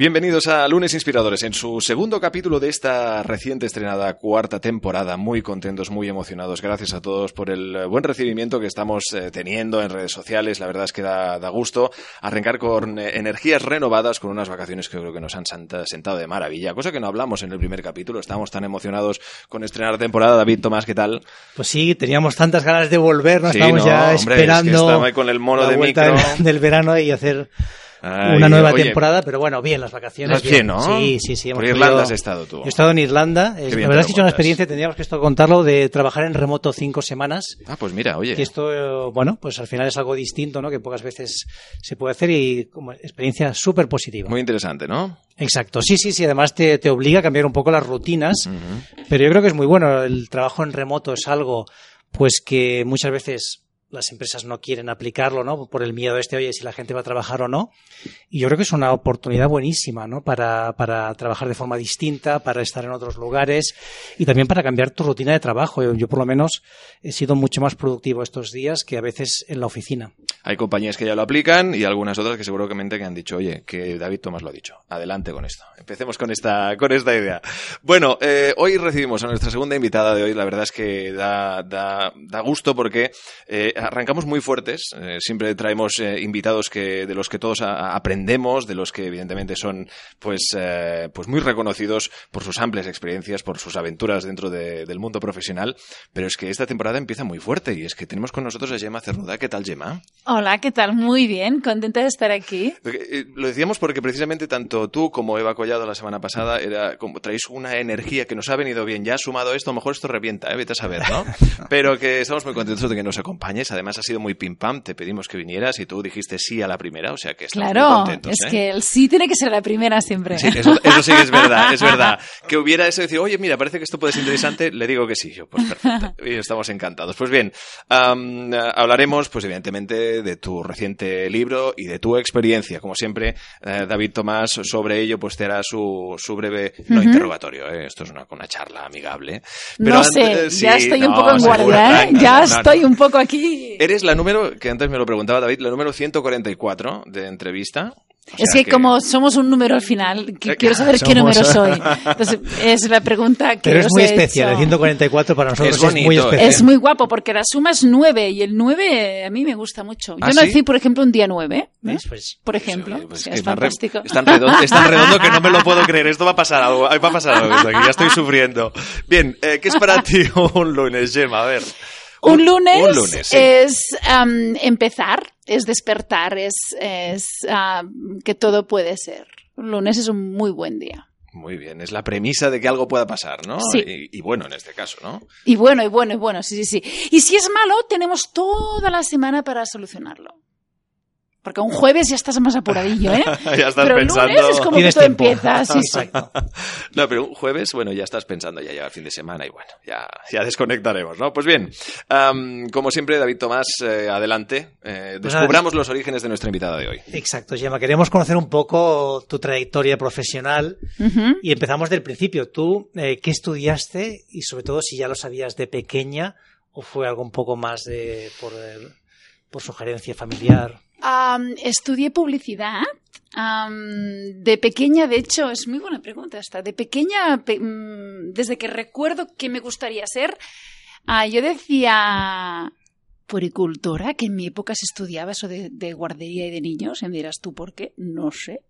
Bienvenidos a Lunes Inspiradores, en su segundo capítulo de esta reciente estrenada cuarta temporada. Muy contentos, muy emocionados. Gracias a todos por el buen recibimiento que estamos eh, teniendo en redes sociales. La verdad es que da, da gusto arrancar con eh, energías renovadas, con unas vacaciones que creo que nos han sentado de maravilla. Cosa que no hablamos en el primer capítulo. Estamos tan emocionados con estrenar temporada. David Tomás, ¿qué tal? Pues sí, teníamos tantas ganas de volver, ¿no? Sí, Estábamos no, ya hombre, es que esperando estaba ahí con el mono la de micro. del verano y hacer Ay, una nueva oye, temporada, pero bueno, bien, las vacaciones. ¿Estás bien, no? Sí, sí, sí. Por Irlanda podido- has estado tú. Yo he estado en Irlanda. bien Es- la verdad es que es una montas. experiencia, tendríamos que esto contarlo, de trabajar en remoto cinco semanas. Ah, pues mira, oye. Que esto, eh, bueno, pues al final es algo distinto, ¿no? Que pocas veces se puede hacer y como experiencia súper positiva. Muy interesante, ¿no? Exacto, sí, sí, sí. Además te, te obliga a cambiar un poco las rutinas, pero yo creo que es muy bueno. El trabajo en remoto es algo, pues que muchas veces las empresas no quieren aplicarlo, ¿no? Por el miedo este, oye, si la gente va a trabajar o no. Y yo creo que es una oportunidad buenísima, ¿no? Para, para trabajar de forma distinta, para estar en otros lugares y también para cambiar tu rutina de trabajo. Yo, por lo menos he sido mucho más productivo estos días que a veces en la oficina. Hay compañías que ya lo aplican y algunas otras que seguramente que han dicho, oye, que David Tomás lo ha dicho. Adelante con esto. Empecemos con esta, con esta idea. Bueno, eh, hoy recibimos a nuestra segunda invitada de hoy. La verdad es que da, da, da gusto porque eh, arrancamos muy fuertes. Eh, siempre traemos eh, invitados que, de los que todos a- aprendemos, de los que evidentemente son pues, eh, pues muy reconocidos por sus amplias experiencias, por sus aventuras dentro de- del mundo profesional. Pero es que esta temporada empieza muy fuerte y es que tenemos con nosotros a Gemma Cernuda. ¿Qué tal, Gemma? Hola, ¿qué tal? Muy bien, contenta de estar aquí. Lo decíamos porque precisamente tanto tú como Eva Collado la semana pasada era como traéis una energía que nos ha venido bien. Ya sumado a esto, a lo mejor esto revienta, ¿eh? vete a saber, ¿no? Pero que estamos muy contentos de que nos acompañes. Además ha sido muy pim pam, te pedimos que vinieras y tú dijiste sí a la primera, o sea que estamos muy Claro, contentos. es ¿eh? que el sí tiene que ser la primera siempre. Sí, eso, eso sí que es verdad, es verdad. Que hubiera eso de decir, oye, mira, parece que esto puede ser interesante, le digo que sí, yo, pues perfecto. Y estamos encantados. Pues bien, am, hablaremos, pues evidentemente, de tu reciente libro y de tu experiencia. Como siempre, eh, David Tomás, sobre ello, pues te hará su, su breve, no interrogatorio, ¿eh? esto es una, una charla amigable. no sé, eh, sí, ya estoy un poco en guardia, ¿eh? Ya no. estoy un poco aquí. Eres la número, que antes me lo preguntaba David, la número 144 de entrevista. O Es sea que, como somos un número al final, que Eh, quiero saber qué somos- número soy. Entonces, es la pregunta que Pero es os muy he especial, hecho. el 144 para nosotros Es es, muy bonito, especial. Es muy guapo porque la suma es 9 y el 9 a mí me gusta mucho. Yo ¿Ah, sí? nací, por ejemplo, un día 9, ¿Ves? Pues, por ejemplo. Oye, pues O sea, que es tan re- fantástico. Es tan, redondo, es tan redondo que no me lo puedo creer. Esto va a pasar algo. Va a pasar algo. aquí, Ya estoy sufriendo. Bien, eh, ¿qué es para ti un lunes, Gemma? A ver. Un lunes, Un lunes, sí. es empezar, es despertar, es, es que todo puede ser. Un lunes es un muy buen día. Muy bien, es la premisa de que algo pueda pasar, ¿no? Sí. Y, y bueno, en este caso, ¿no? Y bueno, y bueno, y bueno, sí, sí, sí. Y si es malo, tenemos toda la semana para solucionarlo. Porque un jueves ya estás más apuradillo, ¿eh? ya estás Pero el pensando. lunes es como que todo empieza. Sí, sí. Exacto. No, pero un jueves, bueno, ya estás pensando, ya llega el fin de semana y bueno, ya, ya desconectaremos, ¿no? Pues bien, como siempre, David Tomás, eh, adelante. Eh, Pues descubramos los orígenes de nuestra invitada de hoy. Exacto, Gemma. Queremos conocer un poco tu trayectoria profesional y empezamos del principio. ¿Tú eh, qué estudiaste y sobre todo si ya lo sabías de pequeña o fue algo un poco más de por, por sugerencia familiar? Estudié publicidad. De pequeña, de hecho, es muy buena pregunta esta. De pequeña, pe- mm, desde que recuerdo qué me gustaría ser, ah, yo decía puricultora, que en mi época se estudiaba eso de, de guardería y de niños. Y me dirás tú por qué, no sé.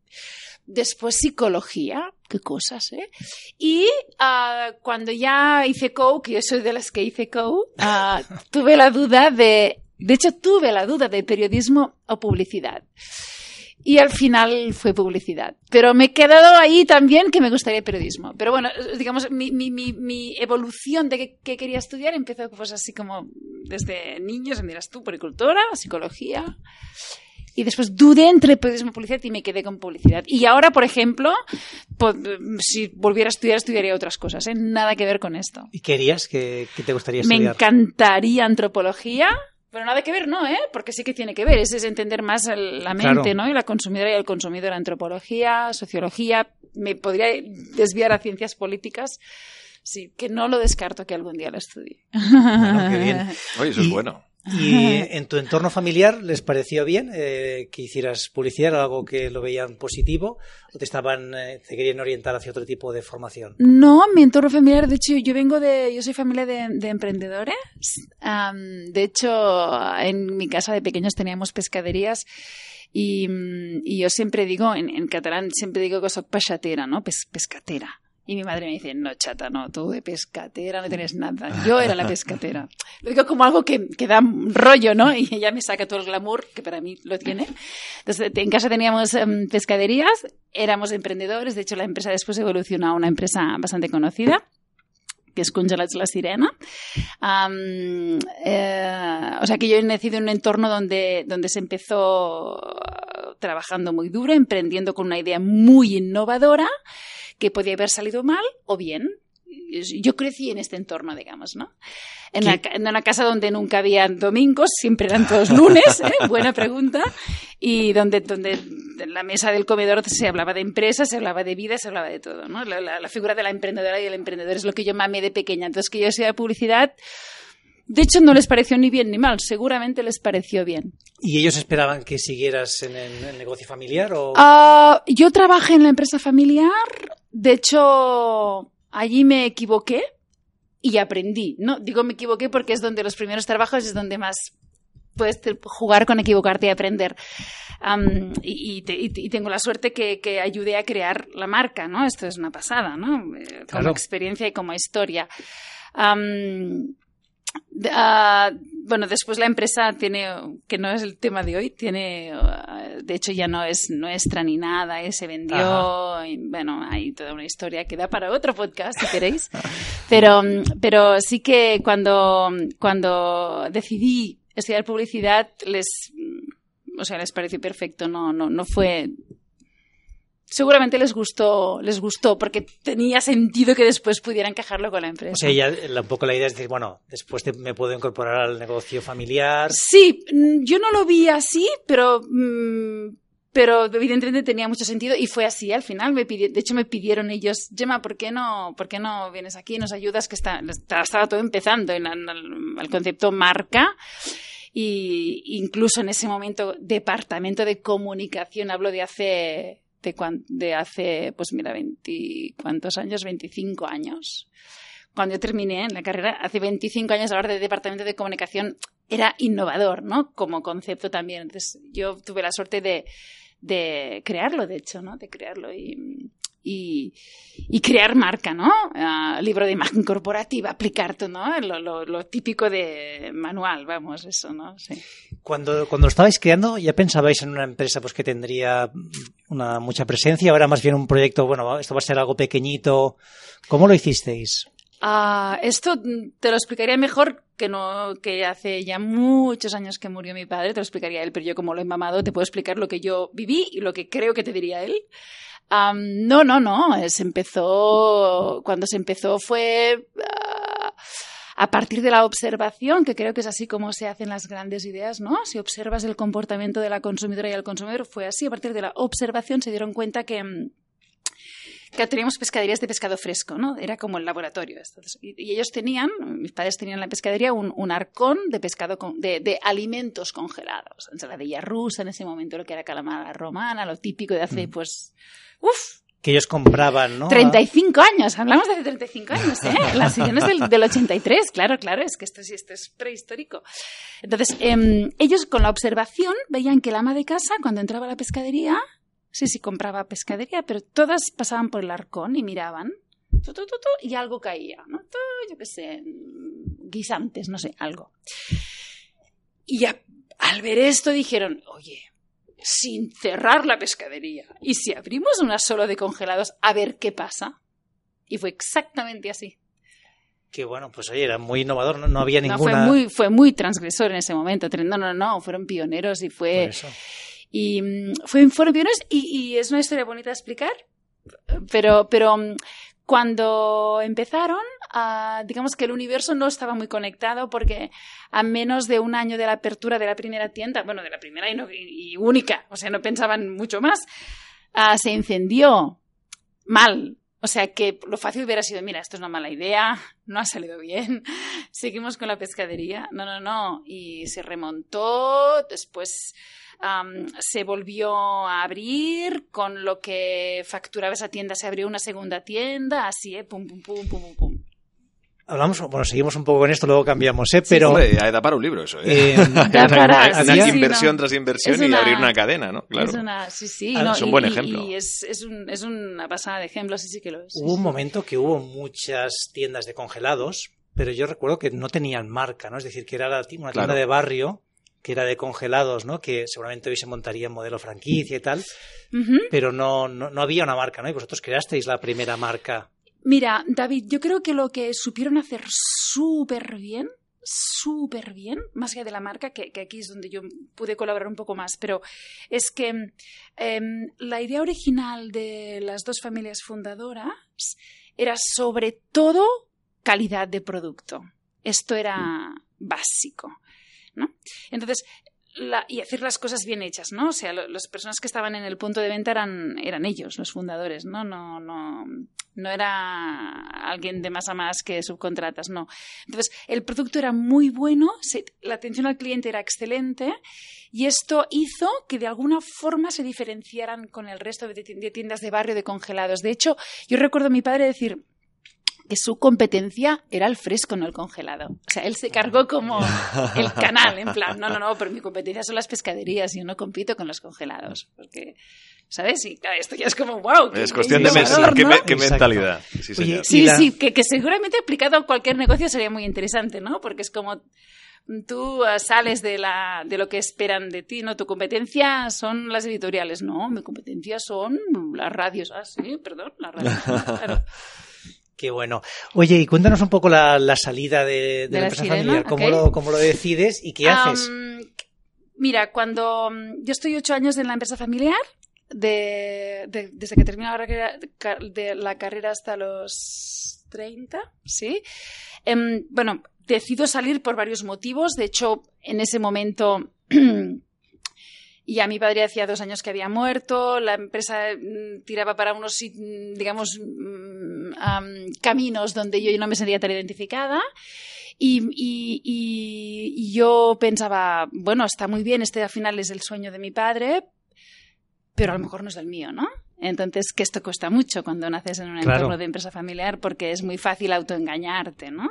Después psicología, qué cosas, ¿eh? Y ah, cuando ya hice CO, que yo soy de las que hice CO, ah, tuve la duda de, de hecho tuve la duda de periodismo o publicidad. y al final fue publicidad. Pero me he quedado ahí también que me gustaría periodismo. Pero bueno, digamos, mi, mi, mi, mi evolución de qué quería estudiar empezó pues así como desde niños, me dirás tú, poricultora, psicología. Y después dudé entre periodismo y publicidad y me quedé con publicidad. Y ahora, por ejemplo, pues, si volviera a estudiar, estudiaría otras cosas, ¿eh? Nada que ver con esto. ¿Y querías que, que te gustaría Me estudiar? encantaría antropología, pero nada que ver, no, ¿eh? Porque sí que tiene que ver. Ese es entender más el- la mente, Claro. ¿no? Y la consumidora y el consumidor. Antropología, sociología. Me podría desviar a ciencias políticas. Sí, que no lo descarto que algún día lo estudie. Bueno, qué bien. Oye, eso es bueno. ¿Y en tu entorno familiar les pareció bien eh, que hicieras publicidad, algo que lo veían positivo, o te estaban, eh, te querían orientar hacia otro tipo de formación? No, mi entorno familiar, de hecho, yo vengo de, yo soy familia de, de emprendedores. Am, de hecho, en mi casa de pequeños teníamos pescaderías y, mm, y yo siempre digo, en, en catalán, siempre digo que soy peixatera, ¿no? Pes- pescatera. Y mi madre me dice, no, chata, no, tú de pescatera no tienes nada. Yo era la pescatera. Lo digo como algo que, que da rollo, ¿no? Y ella me saca todo el glamour, que para mí lo tiene. Entonces, en casa teníamos em, pescaderías, éramos emprendedores. De hecho, la empresa después evolucionó a una empresa bastante conocida que es Congelats La Sirena. Am, eh, o sea que yo he nacido en un entorno donde, donde se empezó trabajando muy duro, emprendiendo con una idea muy innovadora, que podía haber salido mal o bien. Yo crecí en este entorno, digamos, ¿no? En, ca- en una casa donde nunca había domingos, siempre eran todos lunes, ¿eh? buena pregunta, y donde, donde en la mesa del comedor se hablaba de empresas, se hablaba de vida, se hablaba de todo, ¿no? La, la- la figura de la emprendedora y del emprendedor es lo que yo mamé de pequeña. Entonces, que yo sea publicidad, de hecho, no les pareció ni bien ni mal, seguramente les pareció bien. ¿Y ellos esperaban que siguieras en el, en el negocio familiar o...? Ah, yo trabajé en la empresa familiar, de hecho, allí me equivoqué y aprendí, ¿no? Digo me equivoqué porque es donde los primeros trabajos es donde más puedes jugar con equivocarte y aprender. Y, y te- y te- y tengo la suerte que, que ayudé a crear la marca, ¿no? Esto es una pasada, ¿no? Eh, Como Claro. experiencia y como historia. Ah, bueno, después la empresa tiene, que no es el tema de hoy, tiene, ah, de hecho ya no es nuestra ni nada, eh, se vendió, y, bueno, hay toda una historia que da para otro podcast si queréis, pero, pero sí que cuando, cuando decidí estudiar publicidad les, o sea, les pareció perfecto, no, no, no fue seguramente les gustó, les gustó, porque tenía sentido que después pudiera encajarlo con la empresa. O sea, ya la- un poco la idea es decir, bueno, después te- me puedo incorporar al negocio familiar. Sí, mm, yo no lo vi así, pero, mm, pero evidentemente tenía mucho sentido y fue así al final. Me pidi- de hecho, me pidieron ellos, Gemma, ¿por qué no, por qué no vienes aquí y nos ayudas? Que está, estaba todo empezando en, el- el concepto marca. Y incluso en ese momento, departamento de comunicación, hablo de hace, de, de hace, pues mira, 20, ¿cuántos años? 25 años. Cuando yo terminé en la carrera, hace 25 años hablar de departamento de comunicación era innovador, ¿no? Como concepto también. Entonces, yo tuve la suerte de, de crearlo, de hecho, ¿no? De crearlo y, y, y crear marca, ¿no? Ah, libro de imagen corporativa, aplicar todo, ¿no? Lo, lo, lo típico de manual, vamos, eso, ¿no? Sí. Cuando, cuando lo estabais creando, ¿ya pensabais en una empresa pues que tendría una mucha presencia? Ahora más bien un proyecto, bueno, esto va a ser algo pequeñito. ¿Cómo lo hicisteis? Ah, esto te lo explicaría mejor que no que hace ya muchos años que murió mi padre, te lo explicaría él, pero yo como lo he mamado te puedo explicar lo que yo viví y lo que creo que te diría él. No, no, no, se empezó, cuando se empezó fue ah, a partir de la observación, que creo que es así como se hacen las grandes ideas, ¿no? Si observas el comportamiento de la consumidora y el consumidor, fue así, a partir de la observación se dieron cuenta que... mm, que teníamos pescaderías de pescado fresco, ¿no? Era como el laboratorio. Entonces, y, y ellos tenían, mis padres tenían en la pescadería un, un arcón de pescado, con- de, de alimentos congelados. Ensaladilla rusa en ese momento, lo que era calamara romana, lo típico de hace, pues, uff, Que ellos compraban, ¿no? 35 años, hablamos de hace 35 años, ¿eh? La siguiente es del, del 83, claro, claro, es que esto sí, esto es prehistórico. Entonces, em, ellos con la observación veían que el ama de casa, cuando entraba a la pescadería, sí, sí, compraba pescadería, pero todas pasaban por el arcón y miraban, tu, tu, tu, tu, y algo caía, ¿no? Yo qué sé, guisantes, no sé, algo. Y al ver esto dijeron, oye, sin cerrar la pescadería. Y si abrimos una solo de congelados, a ver qué pasa. Y fue exactamente así. Que bueno, pues oye, era muy innovador, no, no había No, ninguna. fue muy, fue muy transgresor en ese momento. No, no, no, fueron pioneros y por fue. eso. Y mm, fue, fueron pioneros y, y es una historia bonita de explicar. Pero, pero mm, cuando empezaron, ah, digamos que el universo no estaba muy conectado porque a menos de un año de la apertura de la primera tienda, bueno, de la primera y, única, o sea, no pensaban mucho más, ah, se incendió mal. O sea que lo fácil hubiera sido, mira, esto es una mala idea, no ha salido bien, seguimos con la pescadería. No, no, no. Y se remontó, después se volvió a abrir, con lo que facturaba esa tienda se abrió una segunda tienda, así, ¿eh? Pum, pum, pum, pum, pum. Hablamos, bueno, seguimos un poco con esto, luego cambiamos, ¿eh? Pero. Hombre, ya da para un libro eso, ¿eh? eh, Da para- Una- sí, una sí, inversión no. tras inversión y una- abrir una cadena, ¿no? Claro. Es una, sí, sí, Ah, no, es un y- buen ejemplo. Y, es, es, un- es una pasada de ejemplo, sí, sí que lo es. sí, hubo un sí. momento que hubo muchas tiendas de congelados, pero yo recuerdo que no tenían marca, ¿no? Es decir, que era una tienda Claro. de barrio que era de congelados, ¿no? Que seguramente hoy se montaría en modelo franquicia y tal, pero no, no, no había una marca, ¿no? Y vosotros creasteis la primera marca. Mira, David, yo creo que lo que supieron hacer súper bien, súper bien, más allá de la marca, que, que aquí es donde yo pude colaborar un poco más, pero es que em, la idea original de las dos familias fundadoras era sobre todo calidad de producto. Esto era básico, ¿no? Entonces, y hacer las cosas bien hechas, ¿no? O sea, lo- las personas que estaban en el punto de venta eran, eran ellos, los fundadores, ¿no? No, no, no era alguien de más a más que subcontratas, no. Entonces, el producto era muy bueno, la atención al cliente era excelente y esto hizo que de alguna forma se diferenciaran con el resto de tiendas de barrio de congelados. De hecho, yo recuerdo a mi padre decir que su competencia era el fresco, no el congelado. O sea, él se cargó como el canal, en plan, no, no, no, pero mi competencia son las pescaderías y yo no compito con los congelados. Porque, ¿sabes? Y claro, esto ya es como, wow. Es cuestión de mentalidad. Sí, señor. Sí, la- sí, que, que seguramente aplicado a cualquier negocio sería muy interesante, ¿no? Porque es como tú sales de, la, de lo que esperan de ti, ¿no? Tu competencia son las editoriales, no, mi competencia son las radios. Ah, sí, perdón, las radios. claro. Qué bueno. Oye, y cuéntanos un poco la, la salida de, de De la empresa sirena, familiar. ¿Cómo, lo, ¿Cómo lo decides y qué haces? Mira, cuando mm, yo estoy ocho años en la empresa familiar, de, de- desde que termino la carrera, de la carrera hasta los 30, ¿sí? Em, bueno, decido salir por varios motivos. De hecho, en ese momento ya mi padre hacía dos años que había muerto, la empresa mm, tiraba para unos, mm, digamos, am, caminos donde yo no me sentía tan identificada. Y, y- y- y yo pensaba, bueno, está muy bien, este al final es el sueño de mi padre, pero a lo mejor no es el mío, ¿no? Entonces, que esto cuesta mucho cuando naces en un Claro. entorno de empresa familiar porque es muy fácil autoengañarte, ¿no?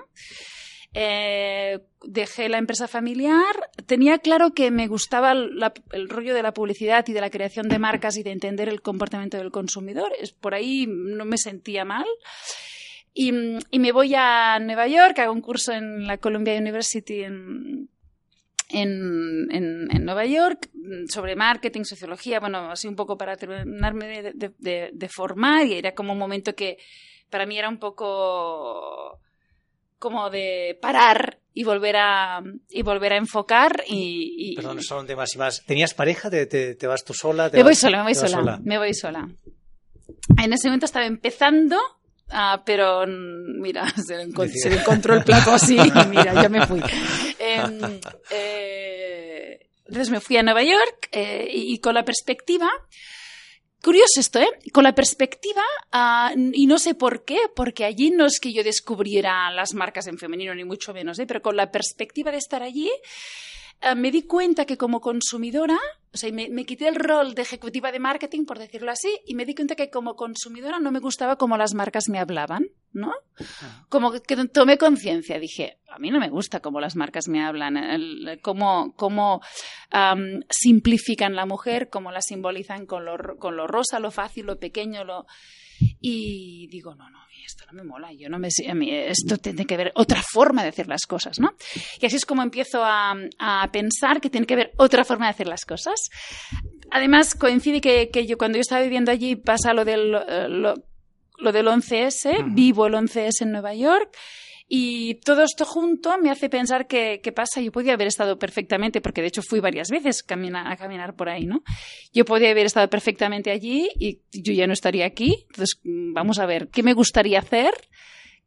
Eh, dejé la empresa familiar. Tenía claro que me gustaba la- el rollo de la publicidad y de la creación de marcas y de entender el comportamiento del consumidor. Por ahí no me sentía mal. Y, y me voy a Nueva York, hago un curso en la Columbia University en, en, en- en Nueva York mm, sobre marketing, sociología, bueno, así un poco para terminarme de, de- de- de formar y era como un momento que para mí era un poco como de parar y volver a y volver a enfocar y, y- Perdón, solo un tema así más. ¿Tenías pareja? ¿Te, te- te vas tú sola? ¿Te me voy sola, me voy sola, me voy sola. En ese momento estaba empezando, ah, pero mira, se le, se encontró el plato así y mira, yo me fui. Em, eh, entonces me fui a Nueva York eh, y, y con la perspectiva, curioso esto, ¿eh? Con la perspectiva, ah, y no sé por qué, porque allí no es que yo descubriera las marcas en femenino, ni mucho menos, ¿eh? Pero con la perspectiva de estar allí, eh, me di cuenta que como consumidora, o sea, me, me quité el rol de ejecutiva de marketing, por decirlo así, y me di cuenta que como consumidora no me gustaba cómo las marcas me hablaban, ¿no? Como que tomé conciencia, dije, a mí no me gusta cómo las marcas me hablan, el- cómo, cómo am, simplifican la mujer, cómo la simbolizan con lo, con lo rosa, lo fácil, lo pequeño, lo... Y digo, no, no, esto no me mola, yo no me, a mí esto tiene que ver otra forma de hacer las cosas, ¿no? Y así es como empiezo a, a pensar que tiene que haber otra forma de hacer las cosas. además, coincide que, que yo cuando yo estaba viviendo allí pasa lo del, eh, lo, lo del 11S, Ujú. vivo el 11S en Nueva York. Y todo esto junto me hace pensar que, ¿qué pasa? Yo podía haber estado perfectamente, porque de hecho fui varias veces a caminar por ahí, ¿no? Yo podía haber estado perfectamente allí y yo ya no estaría aquí. Entonces, vamos a ver, ¿qué me gustaría hacer?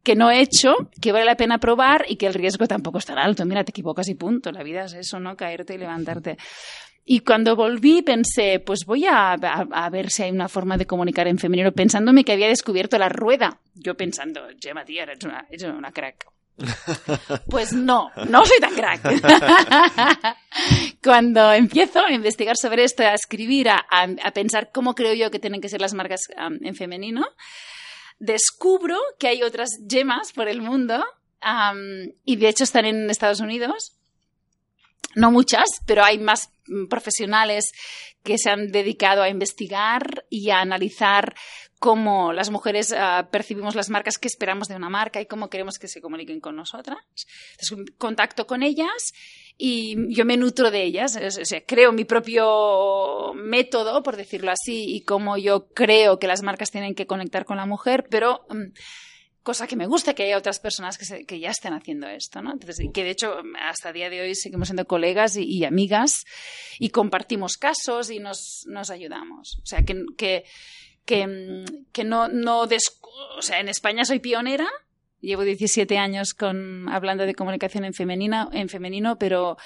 que no he hecho, que vale la pena probar y que el riesgo tampoco es tan alto. Mira, te equivocas y punto. La vida es eso, ¿no? Caerte y levantarte. Y cuando volví pensé, pues voy a, a- a ver si hay una forma de comunicar en femenino, pensándome que había descubierto la rueda. Yo pensando, Gemma, tía, eres una, eres una crack. Pues no, no soy tan crack. Cuando empiezo a investigar sobre esto, a escribir, a, a- pensar cómo creo yo que tienen que ser las marcas en femenino, descubro que hay otras gemas por el mundo y de hecho están en Estados Unidos. No muchas, pero hay más mm, profesionales que se han dedicado a investigar y a analizar cómo las mujeres ah, percibimos las marcas que esperamos de una marca y cómo queremos que se comuniquen con nosotras. Entonces, contacto con ellas y yo me nutro de ellas, o sea, creo mi propio método, por decirlo así, y cómo yo creo que las marcas tienen que conectar con la mujer, pero mm, cosa que me gusta que haya otras personas que, se- que ya estén haciendo esto, ¿no? Entonces, que de hecho hasta el día de hoy seguimos siendo colegas y, y amigas y compartimos casos y nos, nos ayudamos. O sea, que, que, que, que no, no des- o sea, en España soy pionera, llevo 17 años con, hablando de comunicación en, femenina, en femenino, pero,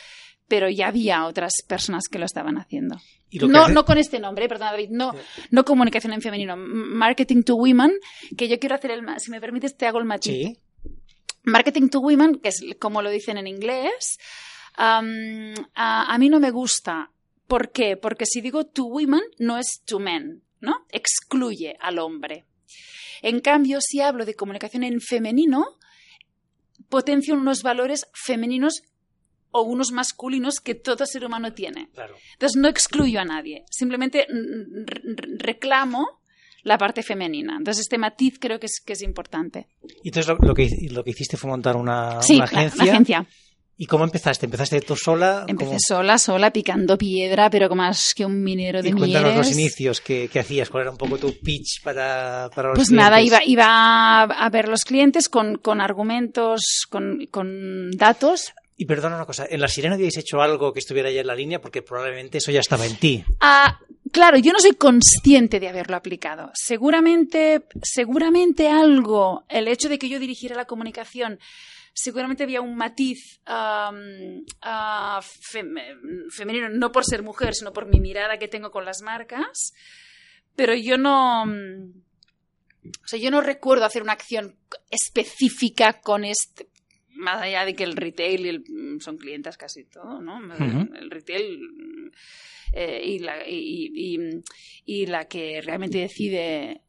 pero ya había otras personas que lo estaban haciendo. Y lo que No, hace- no con este nombre, perdón David, no, no comunicación en femenino, marketing to women, que yo quiero hacer el, si me permites te hago el matiz. Sí. Marketing to women, que es como lo dicen en inglés, a, a mí no me gusta. ¿Por qué? Porque si digo to women, no es to men, ¿no? Excluye al hombre. En cambio, si hablo de comunicación en femenino, potencio unos valores femeninos o unos masculinos que todo ser humano tiene. Claro. Entonces no excluyo a nadie, simplemente mm, re- reclamo la parte femenina. Entonces este matiz creo que es, que es importante. Y entonces lo, lo que, lo que hiciste fue montar una, Sí, una agencia. una agencia. ¿Y cómo empezaste? ¿Empezaste tú sola? Empecé ¿Cómo- sola, sola, picando piedra, pero más que un minero de Y cuéntanos los mieles. inicios que, que hacías, cuál era un poco tu pitch para, para los Pues nada, iba, clientes? iba a ver los clientes con, con argumentos, con, con datos. Y perdona una cosa, ¿en La Sirena habíais hecho algo que estuviera ya en la línea? Porque probablemente eso ya estaba en ti. Ah, claro, yo no soy consciente de haberlo aplicado. Seguramente, seguramente algo, el hecho de que yo dirigiera la comunicación, seguramente había un matiz ah, fem- femenino, no por ser mujer, sino por mi mirada que tengo con las marcas. Pero yo no. O sea, yo no recuerdo hacer una acción específica con este. Más allá de que el retail y el- son clientes casi todo, ¿no? El retail mm, eh, y, la, y, y- y la que realmente decide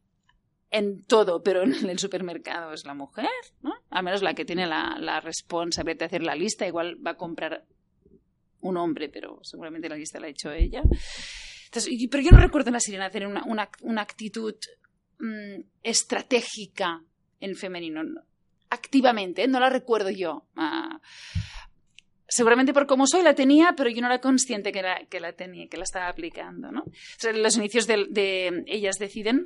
en todo, pero en el supermercado es la mujer, ¿no? Al menos la que tiene la, la responsabilidad de hacer la lista, igual va a comprar un hombre, pero seguramente la lista la ha hecho ella. Entonces, pero yo no recuerdo en la sirena tener una, una, una actitud mm, estratégica en femenino. Activamente, no la recuerdo yo. Ah, seguramente por cómo soy la tenía, pero yo no era consciente que la, que la tenía, que la estaba aplicando, ¿no? O sea, en los inicios de, de Ellas Deciden,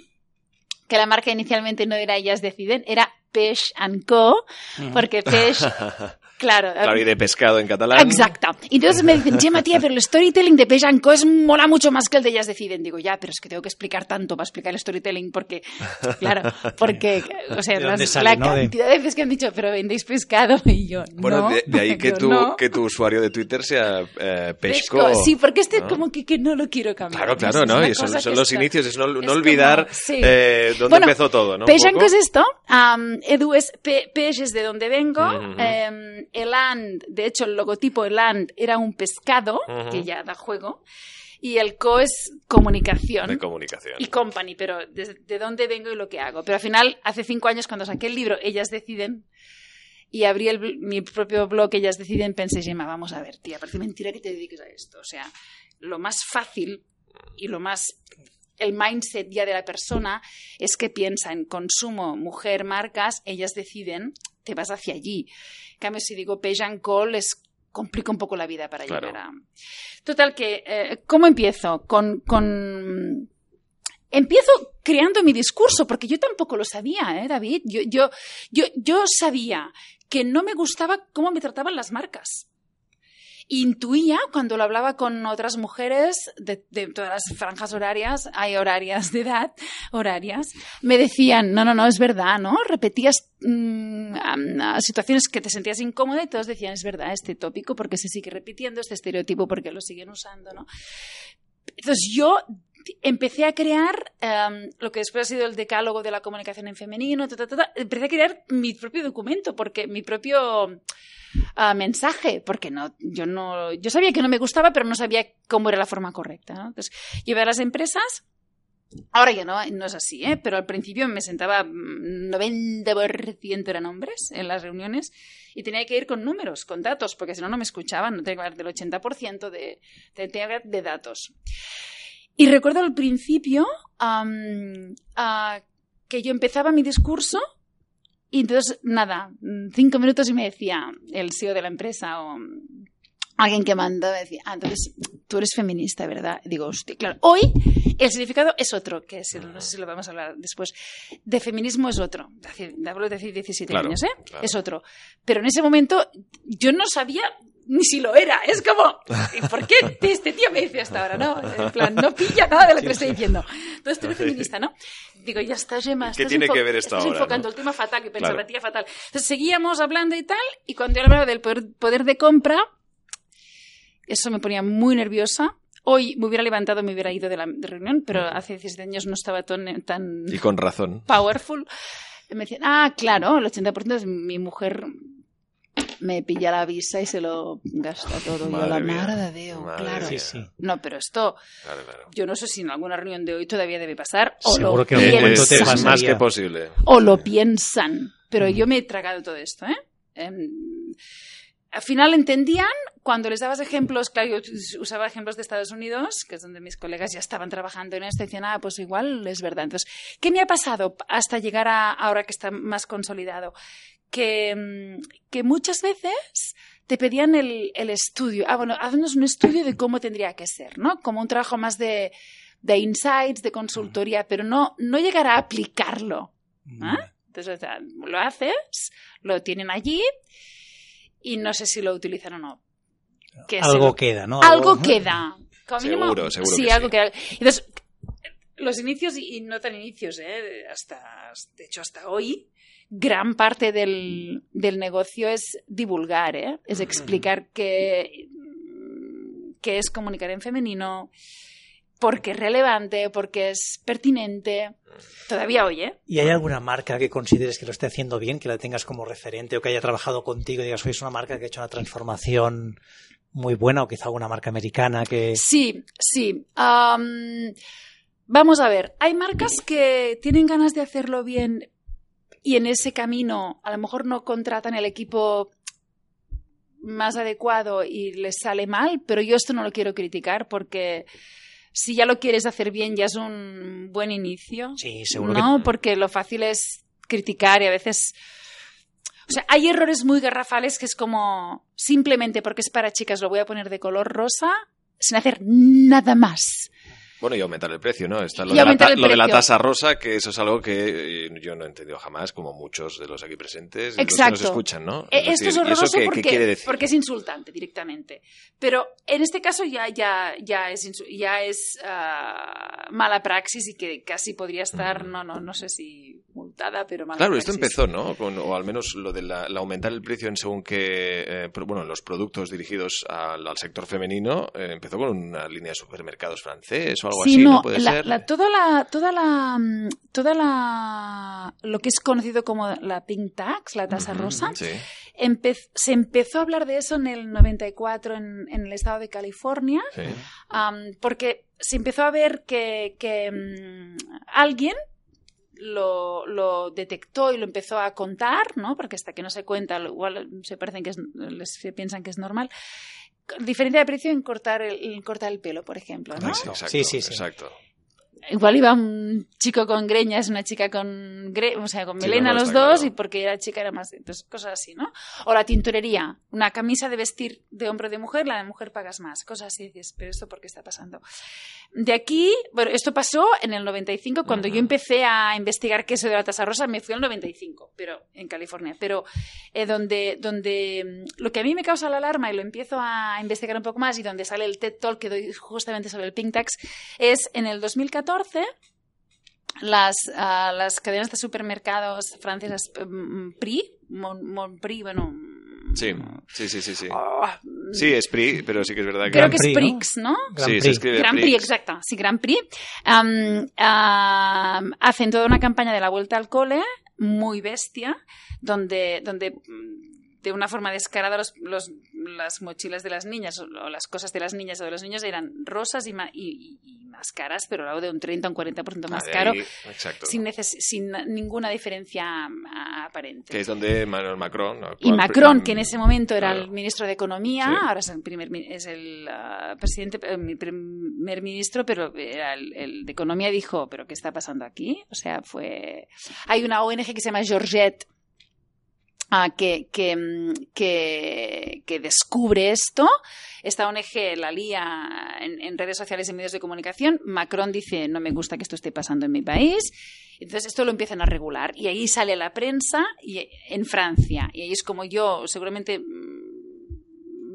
que la marca inicialmente no era Ellas Deciden, era Peix Co, porque Peix, claro, Claro, y de pescado en catalán. Exacto. Y entonces me dicen, Gemma, tía, pero el storytelling de Peix Co es mola mucho más que el de Ellas Deciden. Digo, ya, pero es que tengo que explicar tanto para explicar el storytelling porque, claro, porque, o sea, ¿De dónde las- sale, la no? Cantidad de veces que han dicho, pero vendéis pescado y yo, Bueno, no. de, de ahí que Yo tu, no. que tu usuario de Twitter sea eh, Pesco. Pesco, Sí, porque este ¿no? como que, que no lo quiero cambiar. Claro, claro, Es ¿no? Y son, son los está- inicios, es no, no es como- olvidar sí. eh, dónde Bueno, empezó todo, ¿no? Poco. es esto. am, Edu es Pe- Peix es de donde vengo. Eland, de hecho, el logotipo Eland era un pescado, que ya da juego. Y el co es comunicación. De comunicación. y company, pero de, de dónde vengo y lo que hago. Pero al final, hace cinco años, cuando saqué el libro, ellas deciden, y abrí el mi propio blog, ellas deciden, pensé, Gemma, vamos a ver, tía, parece mentira que te dediques a esto. O sea, lo más fácil y lo más el mindset ya de la persona es que piensa en consumo, mujer, marcas, ellas deciden, te vas hacia allí. En cambio, si digo Page Call es complica un poco la vida para Claro. llegar a... Total, que, eh, ¿cómo empiezo? Con, con... Empiezo creando mi discurso, porque yo tampoco lo sabía, ¿eh, David? Yo, yo, yo, yo sabía que no me gustaba cómo me trataban las marcas. Intuía cuando lo hablaba con otras mujeres de, de todas las franjas horarias, hay horarias de edad, horarias, me decían, no, no, no, es verdad, ¿no? Repetías mm, am- a situaciones que te sentías incómoda y todos decían, es verdad, este tópico porque se sigue repitiendo, este estereotipo porque lo siguen usando, ¿no? Entonces yo empecé a crear em, lo que después ha sido el decálogo de la comunicación en femenino, ta, ta, ta. empecé a crear mi propio documento, porque mi propio ah, mensaje, porque no, yo no, yo sabía que no me gustaba, pero no sabía cómo era la forma correcta. ¿no? Entonces, llevé a las empresas. Ahora ya no, no es así, ¿eh? pero al principio me sentaba mm, 90% eran hombres en las reuniones y tenía que ir con números, con datos, porque si no, no me escuchaban. No tenía que hablar del 80% de, de datos. Y recuerdo al principio am, ah, que yo empezaba mi discurso y entonces, nada, mm, cinco minutos y me decía el CEO de la empresa o alguien que mandó, me decía, ah, entonces tú eres feminista, ¿verdad? Y digo, hostia, claro, hoy el significado es otro, que es, no sé si lo vamos a hablar después, de feminismo es otro. Hablo de decir 17 Claro, años, ¿eh? claro. Es otro. Pero en ese momento yo no sabía ni si lo era. Es como, ¿y por qué este tío me dice hasta ahora? No, en plan, no pilla nada de lo que le estoy diciendo. Entonces tú eres feminista, ¿no? Digo, ya está, Gemma, ¿Qué estás, tiene enfo- que ver esto estás ahora, enfocando no? el tema fatal, que pensaba Claro. tía fatal. Entonces seguíamos hablando y tal, y cuando yo hablaba del poder, de compra, eso me ponía muy nerviosa. Hoy me hubiera levantado, me hubiera ido de la reunión, pero hace 17 años no estaba tan, tan Y con razón. powerful. Me decían, ah, claro, el 80% es mi mujer me pilla la visa y se lo gasta todo. yo, la mía. madre de Madre claro. Sí, sí. No, pero esto, Claro, claro. yo no sé si en alguna reunión de hoy todavía debe pasar. O Seguro lo que en Es, te más que posible. o lo piensan. Pero yo me he tragado todo esto, ¿eh? Em, al final entendían cuando les dabas ejemplos, claro, yo usaba ejemplos de Estados Unidos, que es donde mis colegas ya estaban trabajando en esto, y decían, ah, pues igual es verdad. Entonces, ¿qué me ha pasado hasta llegar a ahora que está más consolidado? Que, mm, que muchas veces te pedían el, el estudio. Ah, bueno, haznos un estudio de cómo tendría que ser, ¿no? Como un trabajo más de, de insights, de consultoría, pero no, no llegar a aplicarlo. Entonces, o sea, lo haces, lo tienen allí y no sé si lo utilizan o no. Que Algo lo- queda, ¿no? algo queda. Como mínimo, Seguro, seguro Sí, que algo sí. queda. Entonces, los inicios y y no tan inicios, ¿eh? hasta, de hecho, hasta hoy, gran parte del, del negocio es divulgar, ¿eh? es explicar qué, qué es comunicar en femenino, por qué es relevante, por qué es pertinente. Todavía hoy, ¿eh? ¿Y hay alguna marca que consideres que lo esté haciendo bien, que la tengas como referente o que haya trabajado contigo y digas, es una marca que ha hecho una transformación muy buena o quizá alguna marca americana que... Sí, sí. Am, vamos a ver, hay marcas que tienen ganas de hacerlo bien y en ese camino a lo mejor no contratan el equipo más adecuado y les sale mal, pero yo esto no lo quiero criticar porque si ya lo quieres hacer bien ya es un buen inicio. Sí, seguro no, que... porque lo fácil es criticar y a veces... O sea, hay errores muy garrafales que es como simplemente porque es para chicas lo voy a poner de color rosa sin hacer nada más. Bueno, y aumentar el precio, ¿no? Está lo, de la, aumentar ta- el lo de la precio. tasa rosa, que eso es algo que eh, yo no he entendido jamás, como muchos de los aquí presentes, y los que Exacto. nos escuchan, ¿no? Eh, Es Esto es decir, ¿y horroroso ¿Eso qué, porque, qué quiere decir? porque es insultante directamente. Pero en este caso ya, ya, ya es, ya es ah, mala praxis y que casi podría estar, no, no, no sé si multada, pero mala Claro, esto empezó, ¿no? Con- o al menos lo de la, la aumentar el precio en según que, eh, bueno, los productos dirigidos al, al sector femenino, eh, empezó con una línea de supermercados francés o algo Sí, así, ¿no? no, Puede la, ser. la- toda la, toda la, mm, toda la, lo que es conocido como la pink tax, la tasa rosa, Sí. empe- se empezó a hablar de eso en el 94 en, en el estado de California, sí. porque se empezó a ver que, que, mm, alguien lo, lo detectó y lo empezó a contar, ¿no? Porque hasta que no se cuenta, lo- igual se parecen que es, les se piensan que es normal. Diferencia de precio en cortar el, en cortar el pelo, por ejemplo, ¿no? Ah, sí, exacto, Sí, sí, sí. exacto. Igual iba un chico con greñas, una chica con, gre o sea, con melena no, los dos claro. y porque la chica era más... Entonces, cosas así, ¿no? O la tintorería, una camisa de vestir de hombre o de mujer, la de mujer pagas más, cosas así. Dices, pero esto por qué está pasando. De aquí, bueno, esto pasó en el 95, cuando yo empecé a investigar queso de la tasa rosa, me fui al 95, pero en California. Pero eh, donde, donde mm, lo que a mí me causa la alarma y lo empiezo a investigar un poco más y donde sale el TED Talk que doy justamente sobre el Pink Tax es en el 2014 las, ah, las cadenas de supermercados francesas mm, Pri, Mon, Montprix, bueno... Sí, sí, sí, sí. Sí, sí es PRI, pero sí que es verdad que... creo que es Prix, ¿no? Prix, ¿no? Grand sí, se Prix. escribe Grand Prix, exacto, sí, Grand Prix. Hacen toda una campaña de la vuelta al cole, muy bestia, donde, donde mm, de una forma descarada los, los- las mochilas de las niñas o, las cosas de las niñas o de los niños eran rosas y, ma- y- más caras, pero algo de un 30 o un 40% más Ah, caro, exacto. sin, neces- sin ninguna diferencia ah, aparente. Que es donde Manuel Macron... Y Macron, que en ese momento era Claro. el ministro de Economía, Sí. ahora es el primer es el ah, presidente, eh, primer ministro, pero era el, el de Economía dijo, pero ¿qué está pasando aquí? O sea, fue hay una ONG que se llama Georgette que, que, mm, que, que descubre esto. Esta ONG la lía en, en redes sociales y medios de comunicación. Macron dice, no me gusta que esto esté pasando en mi país. Entonces esto lo empiezan a regular. Y ahí sale la prensa y, en Francia. Y ahí es como yo, seguramente, mm,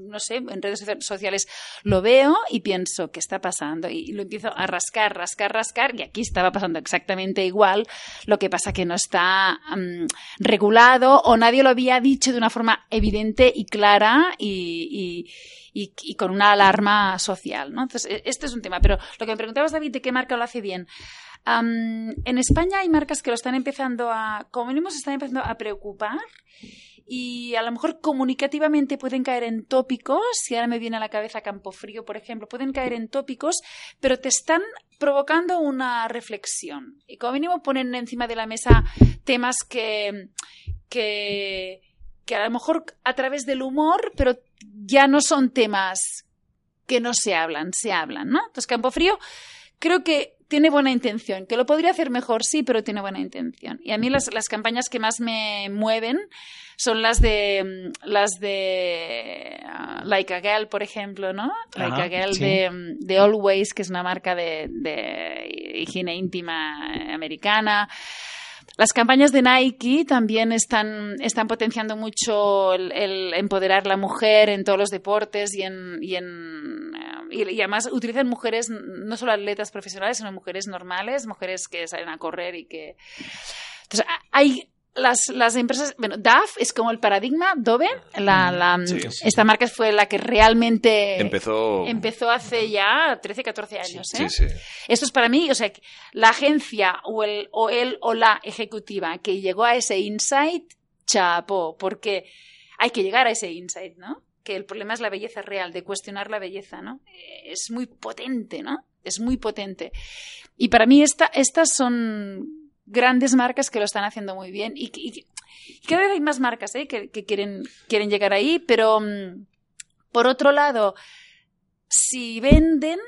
no sé, en redes socia- sociales lo veo y pienso, ¿qué está pasando? Y lo empiezo a rascar, rascar, rascar. Y aquí estaba pasando exactamente igual. Lo que pasa que no está mm, regulado o nadie lo había dicho de una forma evidente y clara y, y- y- y con una alarma social, ¿no? Entonces, e- este es un tema. Pero lo que me preguntabas, David, ¿de qué marca lo hace bien? Am, en España hay marcas que lo están empezando a, como mínimo, se están empezando a preocupar y a lo mejor comunicativamente pueden caer en tópicos, si ahora me viene a la cabeza Campofrío, por ejemplo, pueden caer en tópicos, pero te están provocando una reflexión. Y como mínimo ponen encima de la mesa temas que, que, que a lo mejor a través del humor, pero ya no son temas que no se hablan, se hablan, ¿no? Entonces, Campofrío creo que tiene buena intención, que lo podría hacer mejor, sí, pero tiene buena intención. Y a mí las, las campañas que más me mueven son las de mm, las de ah, Like a Girl, por ejemplo, ¿no? Like a Girl sí. de, mm, de Always, que es una marca de, de higiene íntima americana. Las campañas de Nike también están, están potenciando mucho el, el empoderar la mujer en todos los deportes y en, y en y, y además utilizan mujeres, no solo atletas profesionales, sino mujeres normales, mujeres que salen a correr y que... Entonces, hay las, las empresas, bueno, DAF es como el paradigma, Dove, la, la- Sí, sí, esta marca fue la que realmente Empezó... empezó hace ya 13, 14 años. ¿eh? Sí, sí. Esto es para mí, o sea, la agencia o el, o el o la ejecutiva que llegó a ese insight, chapó, porque hay que llegar a ese insight, ¿no? Que el problema es la belleza real, de cuestionar la belleza, ¿no? Es muy potente, ¿no? Es muy potente. Y para mí esta, estas son grandes marcas que lo están haciendo muy bien y, y- y cada vez hay más marcas ¿eh? que, que quieren, quieren llegar ahí, pero mm, por otro lado, si venden,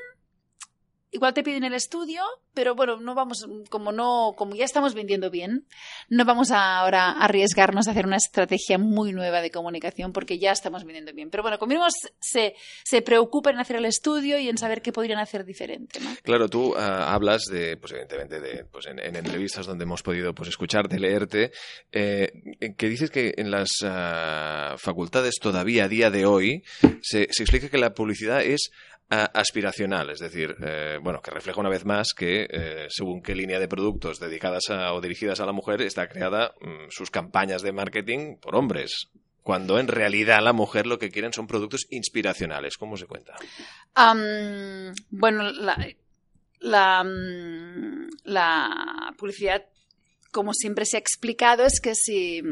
igual te piden el estudio, pero bueno, no vamos, como no, como ya estamos vendiendo bien, no vamos a ahora arriesgarnos a hacer una estrategia muy nueva de comunicación porque ya estamos vendiendo bien. Pero bueno, como mínimo se, se preocupan en hacer el estudio y en saber qué podrían hacer diferente. Claro, tú ah, hablas de, pues evidentemente, de, pues en, en entrevistas donde hemos podido pues escucharte, leerte, eh, que dices que en las ah, facultades todavía a día de hoy se, se explica que la publicidad es aspiracional, es decir, eh, bueno, que refleja una vez más que eh, según qué línea de productos dedicadas a, o dirigidas a la mujer está creada mm, sus campañas de marketing por hombres. Cuando en realidad la mujer lo que quieren son productos inspiracionales. ¿Cómo se cuenta? Bueno, la, la, mm, la publicidad, como siempre se ha explicado, es que si,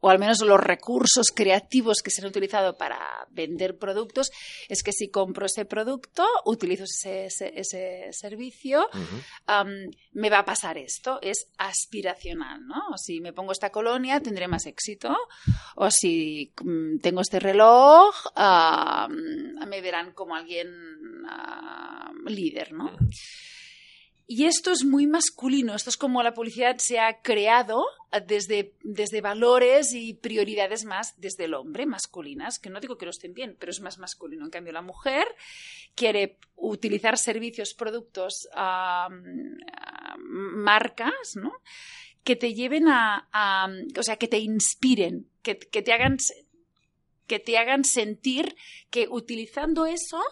o al menos los recursos creativos que se han utilizado para vender productos, es que si compro ese producto, utilizo ese, ese, ese servicio, me va a pasar esto. Es aspiracional, ¿no? O Si me pongo esta colonia, tendré más éxito. O si mm, tengo este reloj, me verán como alguien am, líder, ¿no? Y esto es muy masculino, esto es como la publicidad se ha creado desde, desde valores y prioridades más desde el hombre, masculinas, que no digo que no estén bien, pero es más masculino. En cambio, la mujer quiere utilizar servicios, productos, marcas, ¿no? Que te lleven a, o sea, que te inspiren, que, te hagan que te hagan sentir que utilizando eso